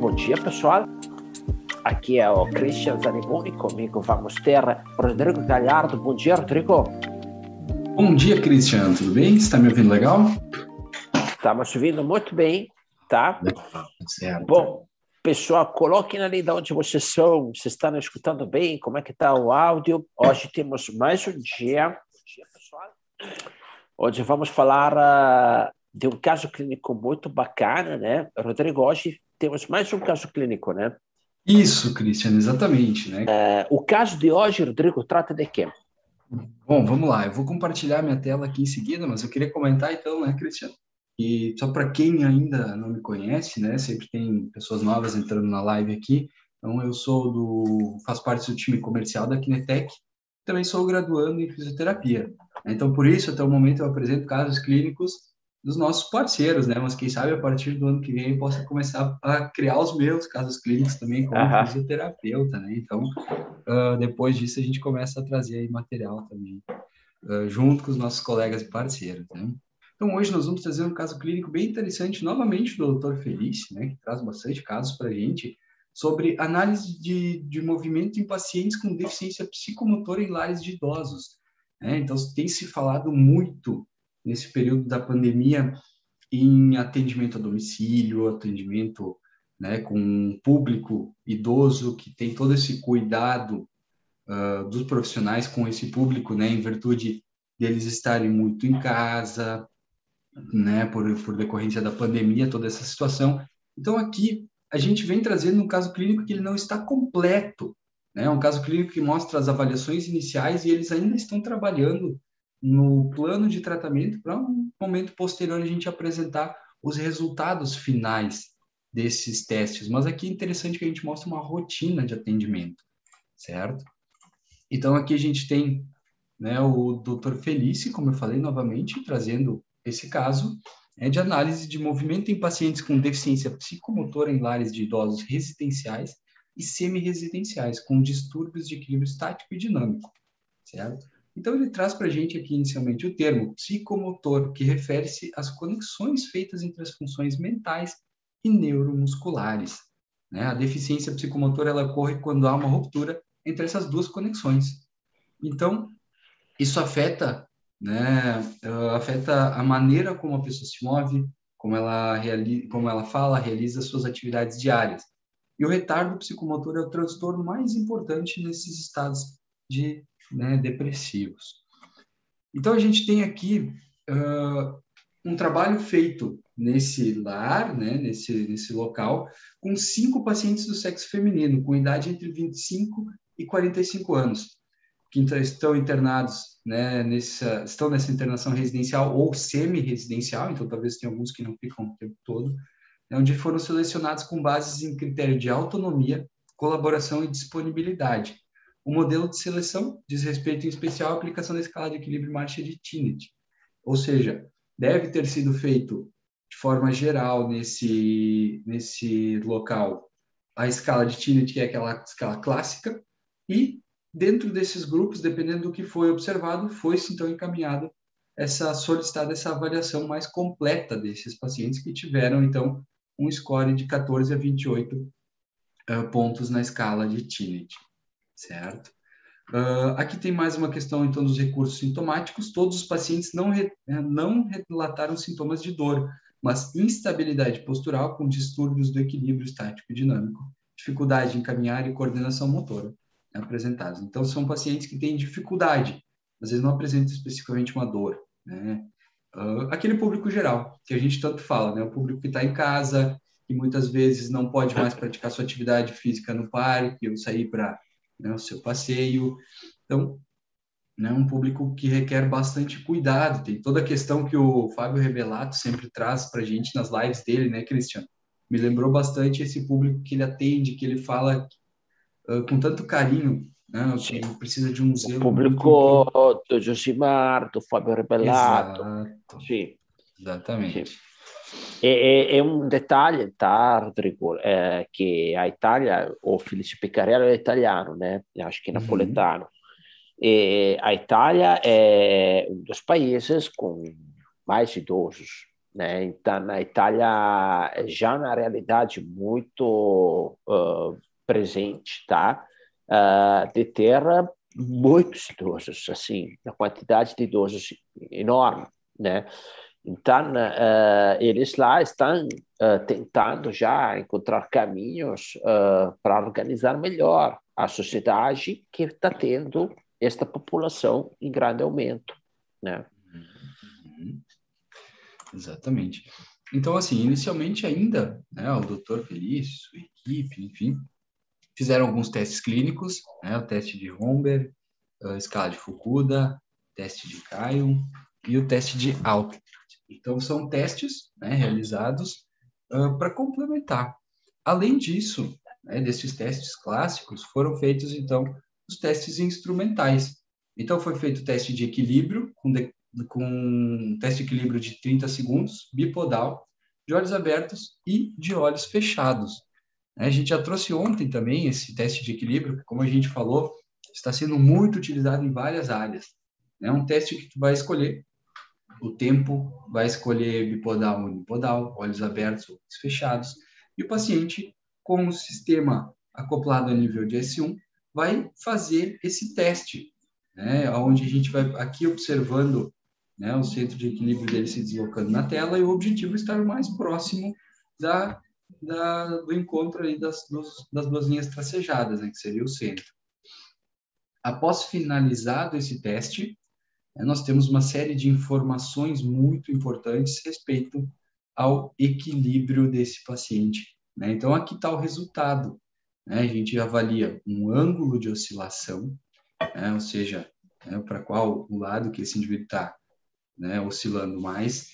Bom dia, pessoal. Aqui é o Christian Zaniboni, comigo vamos ter Rodrigo Galhardo. Bom dia, Rodrigo. Bom dia, Christian. Tudo bem? Você está me ouvindo legal? Estamos ouvindo muito bem, tá? Certo. Bom, pessoal, coloquem ali de onde vocês são, vocês estão escutando bem, como é que está o áudio. Hoje temos mais um dia, dia pessoal. Hoje vamos falar uh, de um caso clínico muito bacana, né? Rodrigo, hoje temos mais um caso clínico, né? Isso, Cristiano, exatamente, né? Uh, o caso de hoje, Rodrigo, trata de quê? Bom, vamos lá. Eu vou compartilhar minha tela aqui em seguida, mas eu queria comentar então, né, Cristiano? E só para quem ainda não me conhece, né, sempre tem pessoas novas entrando na live aqui. Então eu sou do, faço parte do time comercial da Kinetec, também sou graduando em fisioterapia. Então por isso até o momento eu apresento casos clínicos dos nossos parceiros, né? Mas quem sabe a partir do ano que vem eu possa começar a criar os meus casos clínicos também como uhum. fisioterapeuta, né? Então, uh, depois disso a gente começa a trazer aí material também, uh, junto com os nossos colegas e parceiros, né? Então, hoje nós vamos trazer um caso clínico bem interessante, novamente do Dr. Felício, né? Que traz bastante casos para a gente, sobre análise de, de movimento em pacientes com deficiência psicomotora em lares de idosos. Né? Então, tem se falado muito nesse período da pandemia em atendimento a domicílio, atendimento né, com um público idoso que tem todo esse cuidado uh, dos profissionais com esse público, né, em virtude deles estarem muito em casa, né, por, por decorrência da pandemia, toda essa situação. Então, aqui, a gente vem trazendo um caso clínico que ele não está completo, né, um caso clínico que mostra as avaliações iniciais e eles ainda estão trabalhando no plano de tratamento para um momento posterior a gente apresentar os resultados finais desses testes. Mas aqui é interessante que a gente mostra uma rotina de atendimento, certo? Então aqui a gente tem né, o Dr. Felice, como eu falei novamente, trazendo esse caso é de análise de movimento em pacientes com deficiência psicomotora em lares de idosos residenciais e semi-residenciais com distúrbios de equilíbrio estático e dinâmico, certo? Então, ele traz para a gente aqui inicialmente o termo psicomotor, que refere-se às conexões feitas entre as funções mentais e neuromusculares. Né? A deficiência psicomotora ela ocorre quando há uma ruptura entre essas duas conexões. Então, isso afeta, né, afeta a maneira como a pessoa se move, como ela, realiza, como ela fala, realiza suas atividades diárias. E o retardo psicomotor é o transtorno mais importante nesses estados de né, depressivos. Então, a gente tem aqui uh, um trabalho feito nesse lar, né, nesse, nesse local, com cinco pacientes do sexo feminino, com idade entre 25 e 45 anos, que estão internados, né, nessa, estão nessa internação residencial ou semi-residencial, então talvez tenha alguns que não ficam o tempo todo, né, onde foram selecionados com bases em critério de autonomia, colaboração e disponibilidade. O modelo de seleção diz respeito em especial à aplicação da escala de equilíbrio marcha de Tinnett, ou seja, deve ter sido feito de forma geral nesse, nesse local a escala de Tinnett, que é aquela escala clássica, e dentro desses grupos, dependendo do que foi observado, foi-se então encaminhado essa solicitada essa avaliação mais completa desses pacientes que tiveram então um score de 14 a 28 uh, eh, pontos na escala de Tinnett certo? Uh, aqui tem mais uma questão, então, dos recursos sintomáticos. Todos os pacientes não, re, né, não relataram sintomas de dor, mas instabilidade postural com distúrbios do equilíbrio estático dinâmico, dificuldade em caminhar e coordenação motora né, apresentados. Então, são pacientes que têm dificuldade, às vezes não apresentam especificamente uma dor, né? Uh, aquele público geral, que a gente tanto fala, né? O público que está em casa, que muitas vezes não pode mais praticar sua atividade física no parque ou sair para né, o seu passeio. Então, né, um público que requer bastante cuidado. Tem toda a questão que o Fábio Revelato sempre traz para a gente nas lives dele, né, Cristiano? Me lembrou bastante esse público que ele atende, que ele fala uh, com tanto carinho, né, que precisa de um zelo. O público muito... do Josimar, do Fábio Revelato. Exato. Sim. Exatamente. Sim. E, e, un dettaglio, tá, Rodrigo, é que a Itália, o Felipe Piccarello é italiano, né? Acho que é napoletano. Uhum. E a Itália é um dos países com mais idosos né? Então, na Itália, já na realidade muito uh, presente, tá? Uh, de ter muitos idosos, assim, a quantidade de idosos enorme, né? Então, uh, eles lá estão uh, tentando já encontrar caminhos uh, para organizar melhor a sociedade que está tendo esta população em grande aumento, né? Uhum. Exatamente. Então, assim, inicialmente ainda, né, o doutor Felício, sua equipe, enfim, fizeram alguns testes clínicos, né, o teste de Romberg, a escala de Fukuda, teste de Caio e o teste de Alto. Então, são testes né, realizados uh, para complementar. Além disso, né, desses testes clássicos, foram feitos, então, os testes instrumentais. Então, foi feito o teste de equilíbrio, com, de, com um teste de equilíbrio de 30 segundos, bipodal, de olhos abertos e de olhos fechados. Né, a gente já trouxe ontem também esse teste de equilíbrio, que, como a gente falou, está sendo muito utilizado em várias áreas. É um teste que tu vai escolher o tempo, vai escolher bipodal ou unipodal, olhos abertos ou olhos fechados, e o paciente, com o sistema acoplado a nível de S1, vai fazer esse teste, né, onde a gente vai aqui observando né, o centro de equilíbrio dele se deslocando na tela e o objetivo é estar mais próximo da, da do encontro das, dos, das duas linhas tracejadas, né, que seria o centro. Após finalizado esse teste, nós temos uma série de informações muito importantes respeito ao equilíbrio desse paciente. Né? Então, aqui está o resultado. Né? A gente avalia um ângulo de oscilação, né? ou seja, né, para qual o lado que esse indivíduo está né, oscilando mais.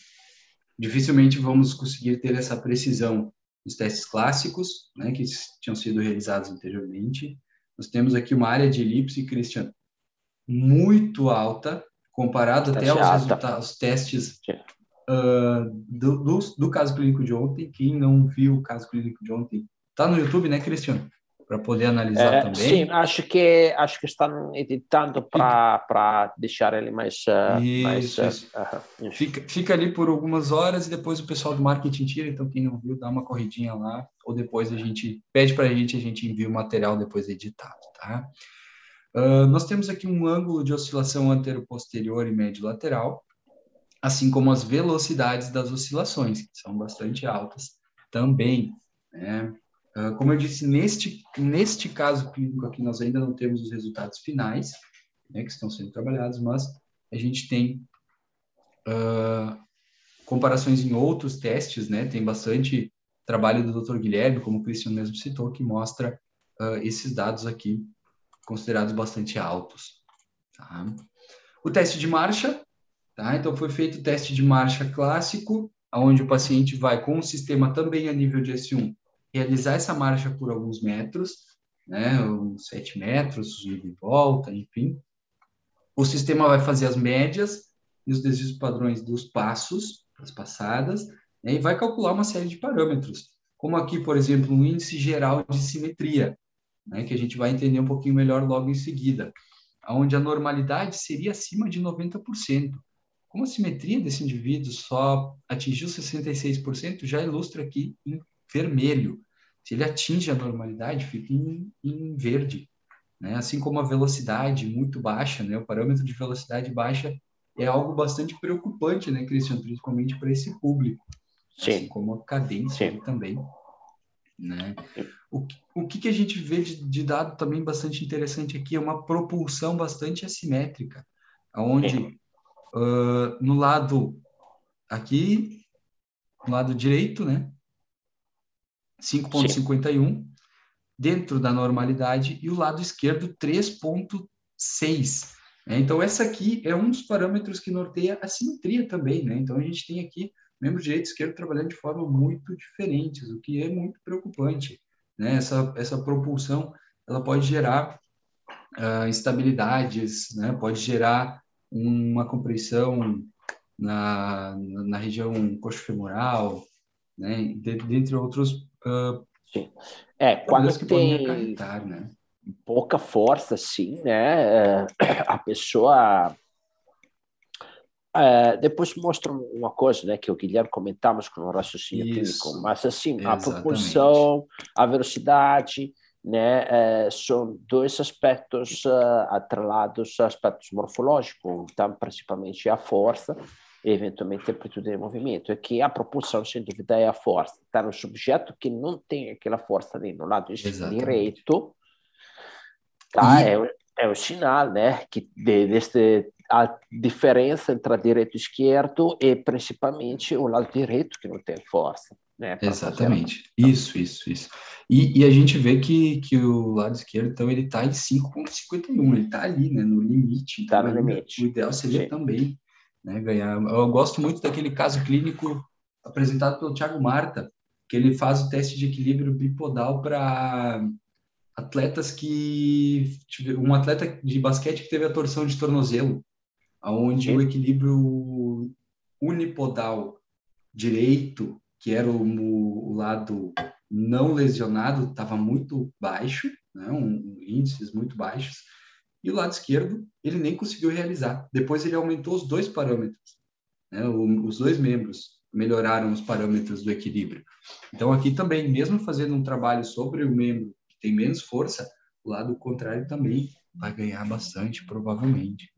Dificilmente vamos conseguir ter essa precisão nos testes clássicos, né, que tinham sido realizados anteriormente. Nós temos aqui uma área de elipse, Christian, muito alta, comparado até aos resultados, testes uh, do, do, do, caso clínico de ontem. Quem não viu o caso clínico de ontem, está no YouTube, né, Cristiano? Para poder analisar é, também. Sim, acho que acho que estão editando para deixar ele mais. Uh, isso, mais, isso. Uh, fica, fica ali por algumas horas e depois o pessoal do marketing tira. Então, quem não viu, dá uma corridinha lá. Ou depois a gente pede para a gente, a gente envia o material depois editado, tá? Uh, nós temos aqui um ângulo de oscilação antero-posterior e médio-lateral, assim como as velocidades das oscilações, que são bastante altas também. Né? Uh, como eu disse, neste, neste caso clínico aqui, nós ainda não temos os resultados finais, né, que estão sendo trabalhados, mas a gente tem uh, comparações em outros testes, né? Tem bastante trabalho do Dr. Guilherme, como o Cristian mesmo citou, que mostra esses dados aqui considerados bastante altos. Tá? O teste de marcha, tá? então foi feito o teste de marcha clássico, onde o paciente vai com o sistema também a nível de S1 realizar essa marcha por alguns metros, né, uns 7 metros, de volta, enfim. O sistema vai fazer as médias e os desvios padrões dos passos, das passadas, né, e vai calcular uma série de parâmetros, como aqui, por exemplo, um índice geral de simetria, né, que a gente vai entender um pouquinho melhor logo em seguida, onde a normalidade seria acima de 90%. Como a simetria desse indivíduo só atingiu 66%, já ilustra aqui em vermelho. Se ele atinge a normalidade, fica em, em verde. Né? Assim como a velocidade muito baixa, né? o parâmetro de velocidade baixa é algo bastante preocupante, né, Cristian? Principalmente para esse público. Sim. Assim como a cadência também. Né? O, o que, que a gente vê de, de, dado também bastante interessante aqui é uma propulsão bastante assimétrica, onde uh, no lado aqui, no lado direito, né, 5.51 dentro da normalidade e o lado esquerdo 3.6. Né? Então essa aqui é um dos parâmetros que norteia a simetria também, né? Então a gente tem aqui membro direito e esquerdo trabalhando de forma muito diferentes, o que é muito preocupante. Né? Essa, essa propulsão ela pode gerar uh, instabilidades, né? pode gerar uma compressão na, na região coxofemoral, né? dentre outros. Uh, sim. É, quando tem acarretar, né? pouca força, sim, né? A pessoa é, depois mostra uma coisa, né, que o Guilherme comentamos com o raciocínio Isso. clínico, mas assim, Exatamente. a propulsão, a velocidade, né, é, são dois aspectos uh, atrelados a aspectos morfológicos, então principalmente a força e eventualmente a amplitude de movimento, é que a propulsão, sem dúvida, é a força. Está no subjeto que não tem aquela força ali no lado Exatamente. direito, tá? E... É, o, é o sinal, né, que de, deste a diferença entre a direito e esquerdo e principalmente o lado direito que não tem força. Né, Exatamente. Isso, isso, isso. E, e, a gente vê que, que o lado esquerdo, então, ele está em 5,51, ele está ali, né, no limite. Está então, no limite. O ideal seria Sim. também né, ganhar. Eu gosto muito daquele caso clínico apresentado pelo Thiago Marta, que ele faz o teste de equilíbrio bipodal para atletas que um atleta de basquete que teve a torção de tornozelo onde o equilíbrio unipodal direito, que era o, o lado não lesionado, estava muito baixo, né, um, índices muito baixos, e o lado esquerdo ele nem conseguiu realizar. Depois ele aumentou os dois parâmetros, né, o, os dois membros melhoraram os parâmetros do equilíbrio. Então aqui também, mesmo fazendo um trabalho sobre o membro que tem menos força, o lado contrário também vai ganhar bastante, provavelmente.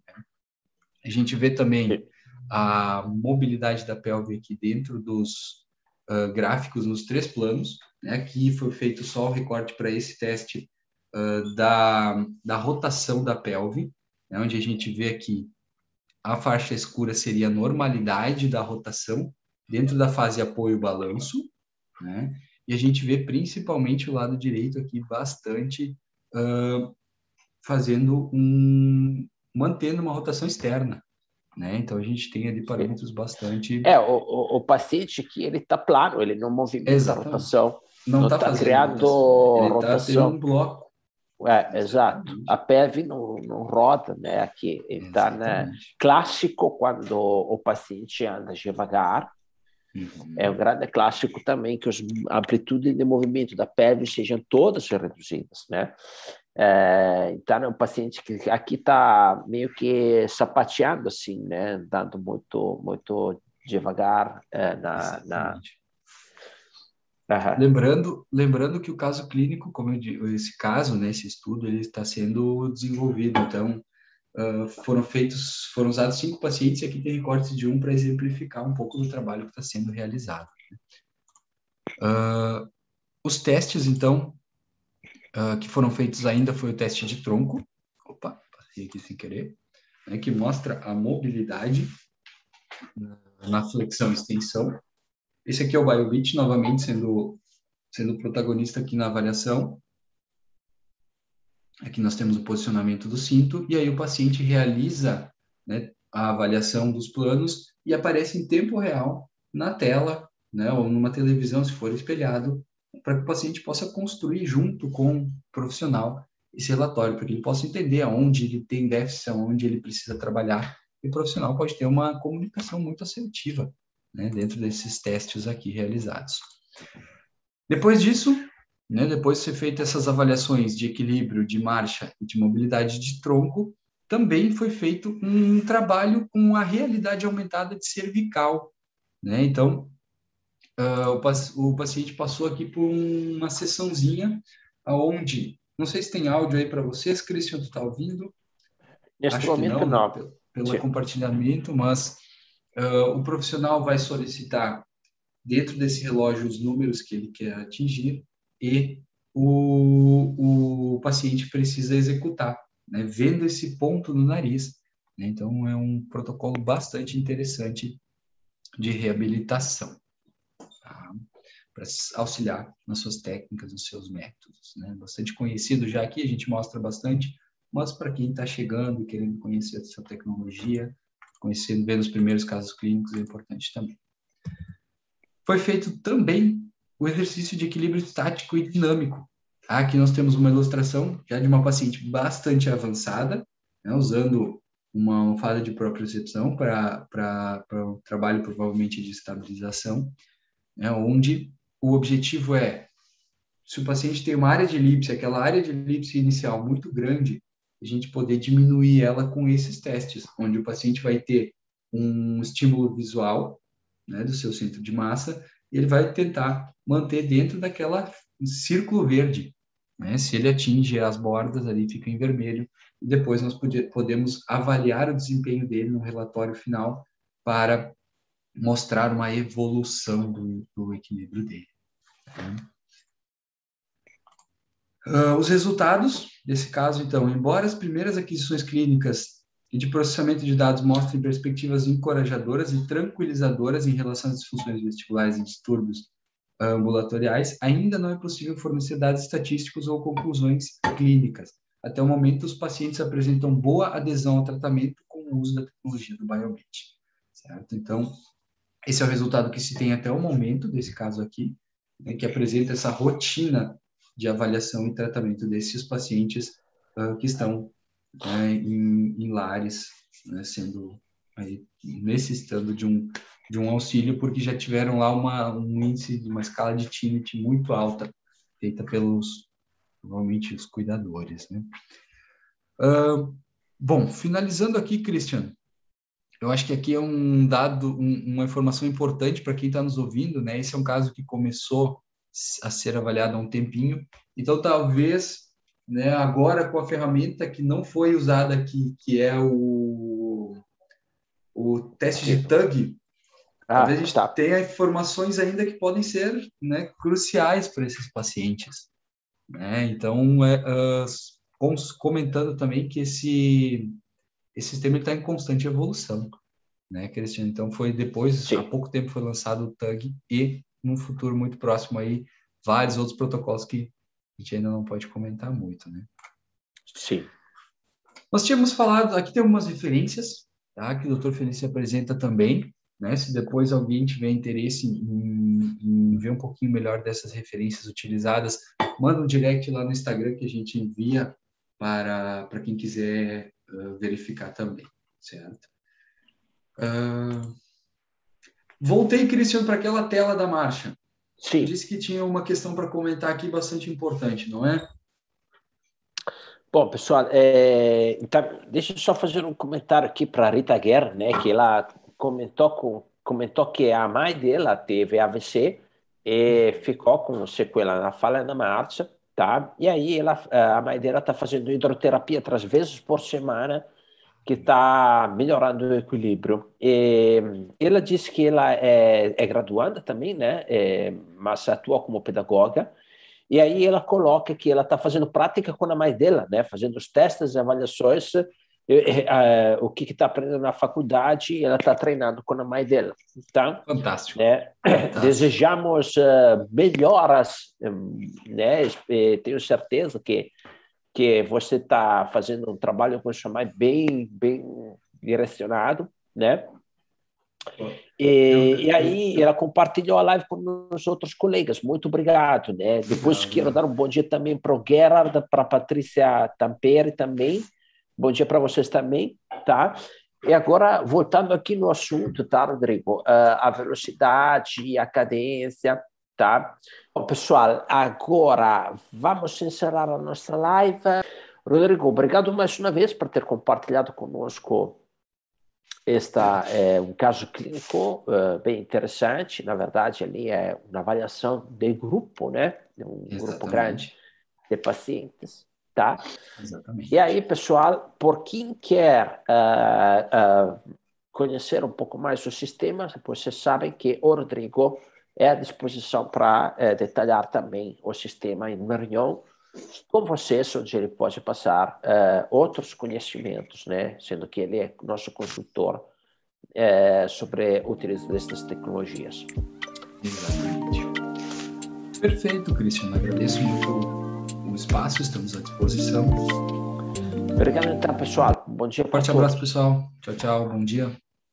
A gente vê também a mobilidade da pelve aqui dentro dos uh, gráficos nos três planos. Né? Aqui foi feito só o recorte para esse teste uh, da, da rotação da pelve, né? onde a gente vê aqui a faixa escura seria a normalidade da rotação dentro da fase apoio-balanço, né? E a gente vê principalmente o lado direito aqui bastante uh, fazendo um, mantendo uma rotação externa. Né? Então a gente tem ali parâmetros bastante. É, o, o, o paciente que ele está plano, ele não movimenta Exatamente. a rotação. Não está tá criando ele tá rotação. Tá um bloco. É, exato. A PEV não, não roda, né? Aqui está né? clássico quando o paciente anda devagar. Uhum. É um grande clássico também que as amplitudes de movimento da PEV sejam todas reduzidas, né? É, então, é um paciente que aqui está meio que sapateando, assim, né? Andando muito, muito devagar é, na... na... Uhum. Lembrando, lembrando que o caso clínico, como eu digo, esse caso, né, esse estudo, ele está sendo desenvolvido. Então, uh, foram feitos, foram usados cinco pacientes e aqui tem recortes de um para exemplificar um pouco do trabalho que está sendo realizado. Uh, os testes, então, uh, que foram feitos ainda foi o teste de tronco. Opa, passei aqui sem querer. Né, que mostra a mobilidade na flexão e extensão. Esse aqui é o BioBit, novamente sendo, sendo protagonista aqui na avaliação. Aqui nós temos o posicionamento do cinto, e aí o paciente realiza né, a avaliação dos planos e aparece em tempo real na tela, né, ou numa televisão, se for espelhado, para que o paciente possa construir junto com o profissional esse relatório, para que ele possa entender aonde ele tem déficit, aonde ele precisa trabalhar, e o profissional pode ter uma comunicação muito assertiva né, dentro desses testes aqui realizados. Depois disso, né, depois de ser feitas essas avaliações de equilíbrio, de marcha e de mobilidade de tronco, também foi feito um trabalho com a realidade aumentada de cervical. Né? Então, uh, o, o, paciente passou aqui por uma sessãozinha onde, não sei se tem áudio aí para vocês, Cristian, tu está ouvindo? Neste Acho momento não, não. Pelo, pelo compartilhamento, mas uh, o profissional vai solicitar dentro desse relógio os números que ele quer atingir e o, o paciente precisa executar, né, vendo esse ponto no nariz. Né? Então, é um protocolo bastante interessante de reabilitação tá? para auxiliar nas suas técnicas, nos seus métodos. Né? Bastante conhecido já aqui, a gente mostra bastante, mas para quem está chegando e querendo conhecer essa tecnologia, conhecendo, vendo os primeiros casos clínicos, é importante também. Foi feito também o exercício de equilíbrio estático e dinâmico. Aqui nós temos uma ilustração já de uma paciente bastante avançada, né, usando uma almofada de propriocepção para o trabalho provavelmente de estabilização né, onde o objetivo é, se o paciente tem uma área de elipse, aquela área de elipse inicial muito grande, a gente poder diminuir ela com esses testes, onde o paciente vai ter um estímulo visual né, do seu centro de massa, e ele vai tentar manter dentro daquela círculo verde. Né? Se ele atinge as bordas, ali fica em vermelho, e depois nós podemos avaliar o desempenho dele no relatório final para mostrar uma evolução do, do equilíbrio dele. Uh, os resultados desse caso, então, embora as primeiras aquisições clínicas e de processamento de dados mostrem perspectivas encorajadoras e tranquilizadoras em relação às disfunções vestibulares e distúrbios ambulatoriais, ainda não é possível fornecer dados estatísticos ou conclusões clínicas. Até o momento, os pacientes apresentam boa adesão ao tratamento com o uso da tecnologia do Biomed, certo? Então, esse é o resultado que se tem até o momento desse caso aqui, né, que apresenta essa rotina de avaliação e tratamento desses pacientes uh, que estão né, em, em, lares, né, sendo aí, necessitando de um de um auxílio porque já tiveram lá uma, um índice uma escala de TINIT muito alta, feita pelos, provavelmente, os cuidadores, né? Uh, bom, finalizando aqui, Christian, eu acho que aqui é um dado, um, uma informação importante para quem está nos ouvindo, né? Esse é um caso que começou a ser avaliado há um tempinho, então talvez, né, agora com a ferramenta que não foi usada aqui, que é o, o teste de TUG, ah, Talvez a gente tá. tenha informações ainda que podem ser né, cruciais para esses pacientes. Né? Então, é, uh, comentando também que esse, esse sistema está em constante evolução, né, Cristiano? Então, foi depois, Sim. há pouco tempo foi lançado o TUG e, num futuro muito próximo aí, vários outros protocolos que a gente ainda não pode comentar muito, né? Sim. Nós tínhamos falado, aqui tem algumas referências, tá, que o Dr. Felício apresenta também, né? Se depois alguém tiver interesse em, em, ver um pouquinho melhor dessas referências utilizadas, manda um direct lá no Instagram que a gente envia para, para quem quiser uh, verificar também, certo? Uh, voltei, Cristiano, para aquela tela da marcha. Sim. Disse que tinha uma questão para comentar aqui bastante importante, não é? Bom, pessoal, é, então, deixa eu só fazer um comentário aqui para a Rita Guerra, né, que ela comentou, com, comentou que a mãe dela teve AVC e ficou com sequela na fala na marcha, tá? E aí ela, a mãe dela está fazendo hidroterapia três vezes por semana, que está melhorando o equilíbrio. E ela disse que ela é, é graduanda também, né? É, mas atua como pedagoga. E aí ela coloca que ela está fazendo prática com a mãe dela, né? Fazendo os testes e avaliações é, o que está aprendendo na faculdade, ela está treinando com a mãe dela. Então, Fantástico. Né, Fantástico. Desejamos uh, melhoras, né? tenho certeza que que você está fazendo um trabalho com sua mãe bem bem direcionado, né? E, e, aí ela compartilhou a live com os outros colegas. Muito obrigado, né? Depois quero dar um bom dia também para o Gerard, para a Patrícia Tampere também, Bom dia para vocês também, tá? E agora, voltando aqui no assunto, tá, Rodrigo? Uh, a velocidade, a cadência, tá? Bom, pessoal, agora vamos encerrar a nossa live. Rodrigo, obrigado mais uma vez por ter compartilhado conosco esta é um caso clínico uh, bem interessante. Na verdade, ali é uma avaliação de grupo, né? Um Exatamente. grupo grande de pacientes tá? Exatamente. E aí, pessoal, por quem quer uh, uh, conhecer um pouco mais o sistema, vocês sabem que o Rodrigo é à disposição para uh, detalhar também o sistema em reunião com vocês, onde ele pode passar outros conhecimentos, né? Sendo que ele é nosso consultor sobre a utilização destas tecnologias. Exatamente. Perfeito, Cristiano. Agradeço muito espaço, estamos à disposição. Obrigado então, pessoal. Bom dia. Forte abraço, pessoal. Tchau, tchau. Bom dia.